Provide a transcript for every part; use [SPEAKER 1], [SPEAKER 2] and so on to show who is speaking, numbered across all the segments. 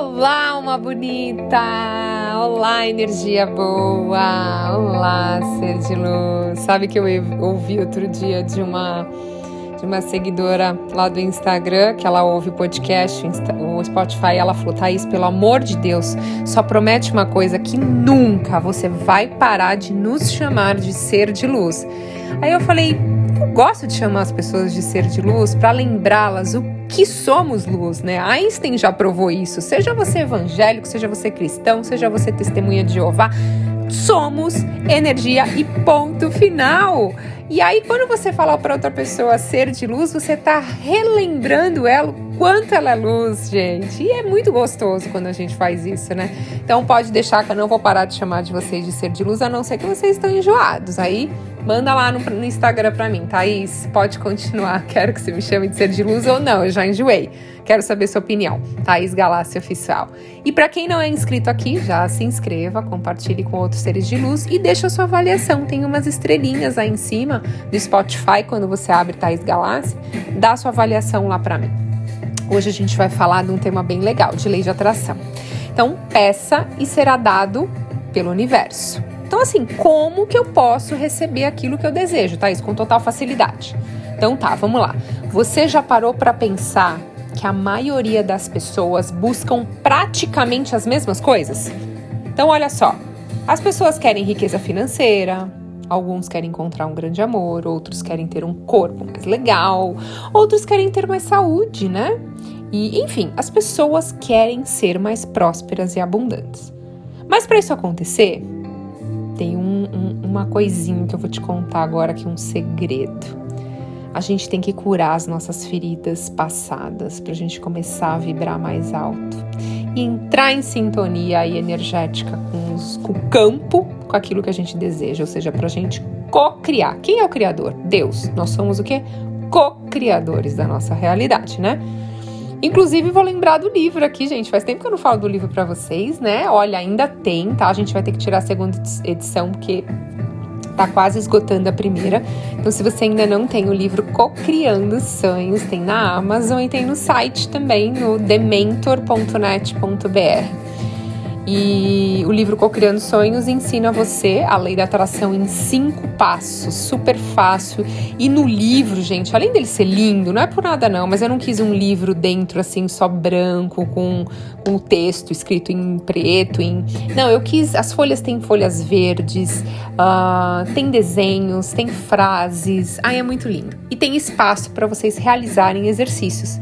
[SPEAKER 1] Olá, uma bonita! Olá, energia boa! Olá, ser de luz! Sabe que eu ouvi outro dia de uma de uma seguidora lá do Instagram, que ela ouve o podcast, o Spotify, ela falou: Thaís, pelo amor de Deus, só promete uma coisa: que nunca você vai parar de nos chamar de ser de luz. Aí eu falei: eu gosto de chamar as pessoas de ser de luz para lembrá-las o que somos luz, né? Einstein já provou isso. Seja você evangélico, seja você cristão, seja você testemunha de Jeová, somos energia e ponto final. E aí, quando você falar para outra pessoa ser de luz, você está relembrando ela o quanto ela é luz, gente. E é muito gostoso quando a gente faz isso, né? Então pode deixar que eu não vou parar de chamar de vocês de ser de luz, a não ser que vocês estão enjoados. Aí manda lá no, no Instagram para mim, Thaís, pode continuar. Quero que você me chame de ser de luz ou não, eu já enjoei. Quero saber sua opinião. Thaís Galácia Oficial. E para quem não é inscrito aqui, já se inscreva, compartilhe com outros seres de luz e deixa a sua avaliação. Tem umas estrelinhas aí em cima do Spotify quando você abre Thaís Galácia. Dá sua avaliação lá para mim. Hoje a gente vai falar de um tema bem legal, de lei de atração. Então, peça e será dado pelo universo. Então, assim, como que eu posso receber aquilo que eu desejo, Thaís? Com total facilidade. Então tá, vamos lá. Você já parou para pensar que a maioria das pessoas buscam praticamente as mesmas coisas? Então, olha só. As pessoas querem riqueza financeira, alguns querem encontrar um grande amor, outros querem ter um corpo mais legal, outros querem ter mais saúde, né? E, enfim, as pessoas querem ser mais prósperas e abundantes. Mas para isso acontecer, tem um, um, uma coisinha que eu vou te contar agora aqui, um segredo a gente tem que curar as nossas feridas passadas para a gente começar a vibrar mais alto e entrar em sintonia aí energética com, os, com o campo, com aquilo que a gente deseja, ou seja, para a gente co-criar. Quem é o criador? Deus. Nós somos o que? Co-criadores da nossa realidade, né? Inclusive, vou lembrar do livro aqui, gente. Faz tempo que eu não falo do livro para vocês, né? Olha, ainda tem, tá? A gente vai ter que tirar a segunda edição, porque tá quase esgotando a primeira. Então, se você ainda não tem o livro Cocriando Sonhos, tem na Amazon e tem no site também, no dementor.net.br. E o livro Cocriando Sonhos ensina você a lei da atração em cinco passos, super fácil. E no livro, gente, além dele ser lindo, não é por nada não, mas eu não quis um livro dentro assim, só branco, com, o texto escrito em preto. Em... Não, eu quis. As folhas têm folhas verdes, uh, tem desenhos, tem frases. Ai, é muito lindo. E tem espaço para vocês realizarem exercícios.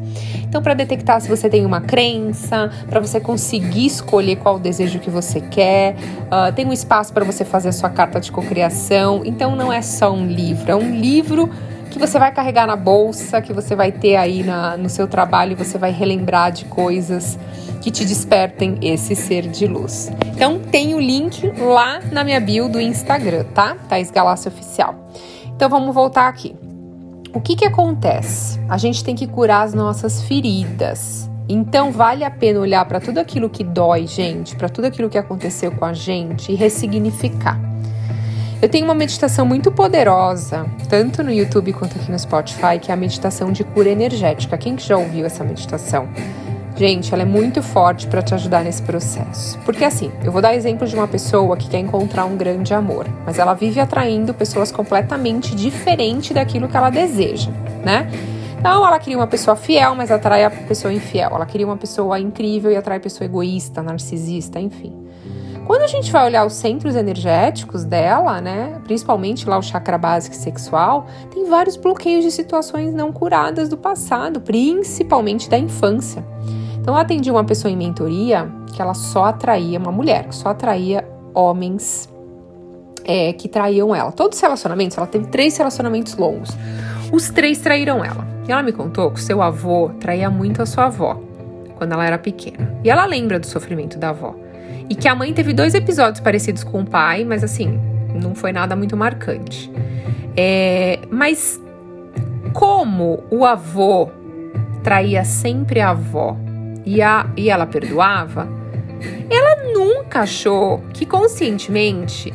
[SPEAKER 1] Então, para detectar se você tem uma crença, para você conseguir escolher qual desejo que você quer, uh, tem um espaço para você fazer a sua carta de cocriação. Então, não é só um livro, é um livro que você vai carregar na bolsa, que você vai ter aí na, no seu trabalho e você vai relembrar de coisas que te despertem esse ser de luz. Então tem o link lá na minha bio do Instagram, tá? Thais Galácia Oficial. Então vamos voltar aqui. O que que acontece? A gente tem que curar as nossas feridas. Então vale a pena olhar para tudo aquilo que dói, gente, para tudo aquilo que aconteceu com a gente e ressignificar. Eu tenho uma meditação muito poderosa, tanto no YouTube quanto aqui no Spotify, que é a meditação de cura energética. Quem que já ouviu essa meditação? Gente, ela é muito forte para te ajudar nesse processo. Porque assim, eu vou dar exemplo de uma pessoa que quer encontrar um grande amor, mas ela vive atraindo pessoas completamente diferentes daquilo que ela deseja, né? Então, ela queria uma pessoa fiel, mas atrai a pessoa infiel. Ela queria uma pessoa incrível e atrai pessoa egoísta, narcisista, enfim. Quando a gente vai olhar os centros energéticos dela, né, principalmente lá o chakra básico sexual, tem vários bloqueios de situações não curadas do passado, principalmente da infância. Então, eu atendi uma pessoa em mentoria que ela só atraía, uma mulher que só atraía homens é, que traíam ela. Todos os relacionamentos, ela teve três relacionamentos longos. Os três traíram ela. E ela me contou que seu avô traía muito a sua avó quando ela era pequena. E ela lembra do sofrimento da avó. E que a mãe teve dois episódios parecidos com o pai, mas assim, não foi nada muito marcante. É, mas como o avô traía sempre a avó e, a, e ela perdoava, ela nunca achou que conscientemente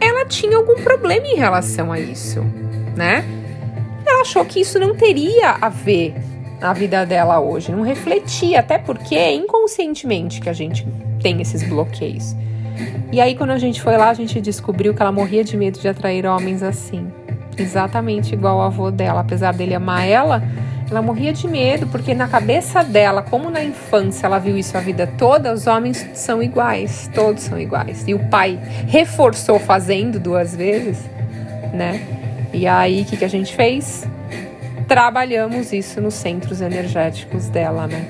[SPEAKER 1] ela tinha algum problema em relação a isso, né? Ela achou que isso não teria a ver a vida dela hoje, não refletia, até porque é inconscientemente que a gente tem esses bloqueios. E aí, quando a gente foi lá, a gente descobriu que ela morria de medo de atrair homens assim. Exatamente igual o avô dela. Apesar dele amar ela, ela morria de medo, porque na cabeça dela, como na infância ela viu isso a vida toda, os homens são iguais, todos são iguais. E o pai reforçou fazendo duas vezes, né? E aí, o que, que a gente fez? Trabalhamos isso nos centros energéticos dela, né?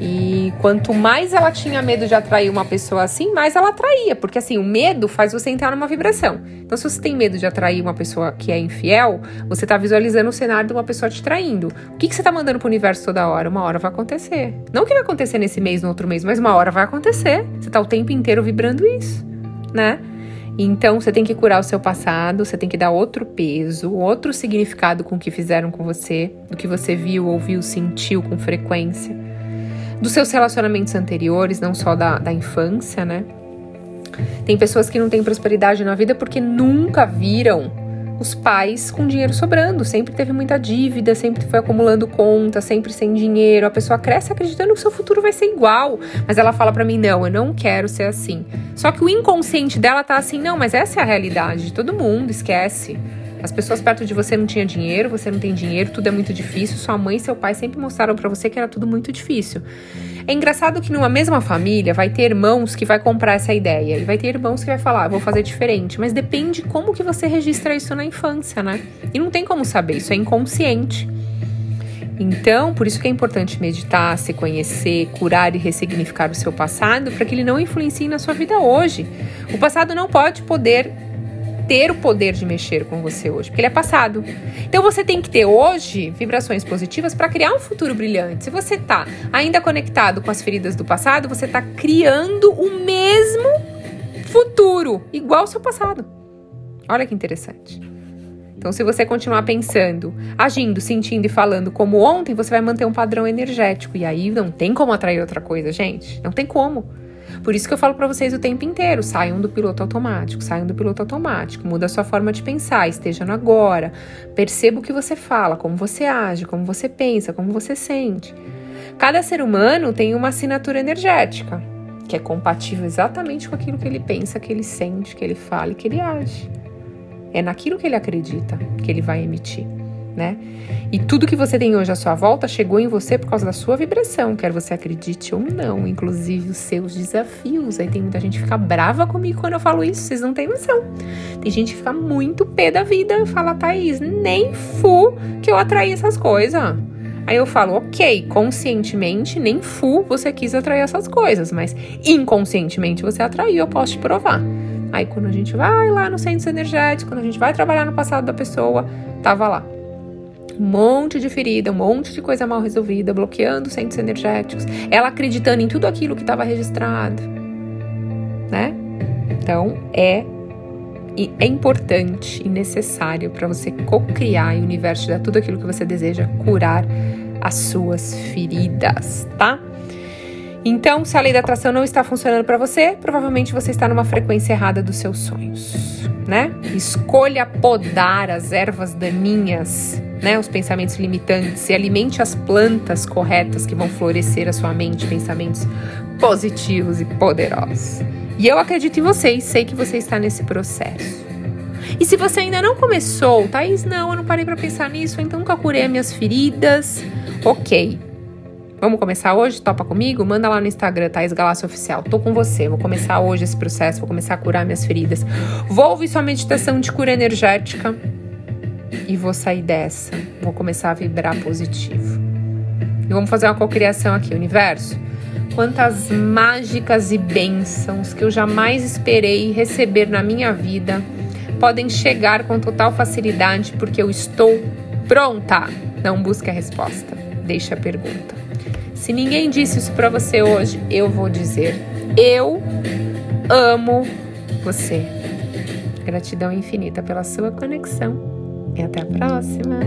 [SPEAKER 1] E quanto mais ela tinha medo de atrair uma pessoa assim, mais ela atraía, porque assim, o medo faz você entrar numa vibração. Então, se você tem medo de atrair uma pessoa que é infiel, você está visualizando o cenário de uma pessoa te traindo. O que, que você está mandando pro universo toda hora? Uma hora vai acontecer. Não que vai acontecer nesse mês, no outro mês, mas uma hora vai acontecer. Você está o tempo inteiro vibrando isso, né? Então você tem que curar o seu passado, você tem que dar outro peso, outro significado com o que fizeram com você, do que você viu, ouviu, sentiu com frequência dos seus relacionamentos anteriores, não só da, da infância, né? Tem pessoas que não têm prosperidade na vida porque nunca viram os pais com dinheiro sobrando, sempre teve muita dívida, sempre foi acumulando conta, sempre sem dinheiro. A pessoa cresce acreditando que seu futuro vai ser igual, mas ela fala para mim: "Não, eu não quero ser assim". Só que o inconsciente dela tá assim: "Não, mas essa é a realidade de todo mundo, esquece". As pessoas perto de você não tinham dinheiro, você não tem dinheiro, tudo é muito difícil. Sua mãe e seu pai sempre mostraram para você que era tudo muito difícil. É engraçado que numa mesma família vai ter irmãos que vai comprar essa ideia e vai ter irmãos que vai falar, ah, vou fazer diferente, mas depende como que você registra isso na infância, né? E não tem como saber, isso é inconsciente. Então, por isso que é importante meditar, se conhecer, curar e ressignificar o seu passado para que ele não influencie na sua vida hoje. O passado não pode poder ter o poder de mexer com você hoje, porque ele é passado. Então você tem que ter hoje vibrações positivas para criar um futuro brilhante. Se você está ainda conectado com as feridas do passado, você está criando o mesmo futuro, igual ao seu passado. Olha que interessante. Então, se você continuar pensando, agindo, sentindo e falando como ontem, você vai manter um padrão energético. E aí não tem como atrair outra coisa, gente. Não tem como. Por isso que eu falo para vocês o tempo inteiro: saiam do piloto automático, saiam do piloto automático, muda a sua forma de pensar, esteja no agora, perceba o que você fala, como você age, como você pensa, como você sente. Cada ser humano tem uma assinatura energética que é compatível exatamente com aquilo que ele pensa, que ele sente, que ele fala e que ele age. É naquilo que ele acredita que ele vai emitir né? E tudo que você tem hoje à sua volta chegou em você por causa da sua vibração, quer você acredite ou não, inclusive os seus desafios. Aí tem muita gente que fica brava comigo quando eu falo isso, vocês não têm noção. Tem gente que fica muito pé da vida e fala, Thaís, nem fu que eu atraí essas coisas. Aí eu falo, ok, conscientemente, nem fu você quis atrair essas coisas, mas inconscientemente você atraiu, eu posso te provar. Aí quando a gente vai lá no centro energético, quando a gente vai trabalhar no passado da pessoa, tava lá um monte de ferida, um monte de coisa mal resolvida, bloqueando centros energéticos, ela acreditando em tudo aquilo que estava registrado, né? Então é é importante e necessário para você co-criar e o universo dar tudo aquilo que você deseja curar as suas feridas, tá? Então, se a lei da atração não está funcionando para você, provavelmente você está numa frequência errada dos seus sonhos, né? Escolha podar as ervas daninhas né, os pensamentos limitantes e alimente as plantas corretas que vão florescer a sua mente, pensamentos positivos e poderosos. E eu acredito em vocês, sei que você está nesse processo. E se você ainda não começou, Thaís, não, eu não parei para pensar nisso, então nunca curei as minhas feridas. Ok. Vamos começar hoje? Topa comigo? Manda lá no Instagram, Thaís Galácio Oficial. Tô com você. Vou começar hoje esse processo, vou começar a curar minhas feridas. Vou ouvir sua meditação de cura energética e vou sair dessa. Vou começar a vibrar positivo. E vamos fazer uma cocriação aqui, universo. Quantas mágicas e bênçãos que eu jamais esperei receber na minha vida podem chegar com total facilidade porque eu estou pronta. Não busque a resposta, deixe a pergunta. Se ninguém disse isso para você hoje, eu vou dizer: eu amo você. Gratidão infinita pela sua conexão e até a próxima!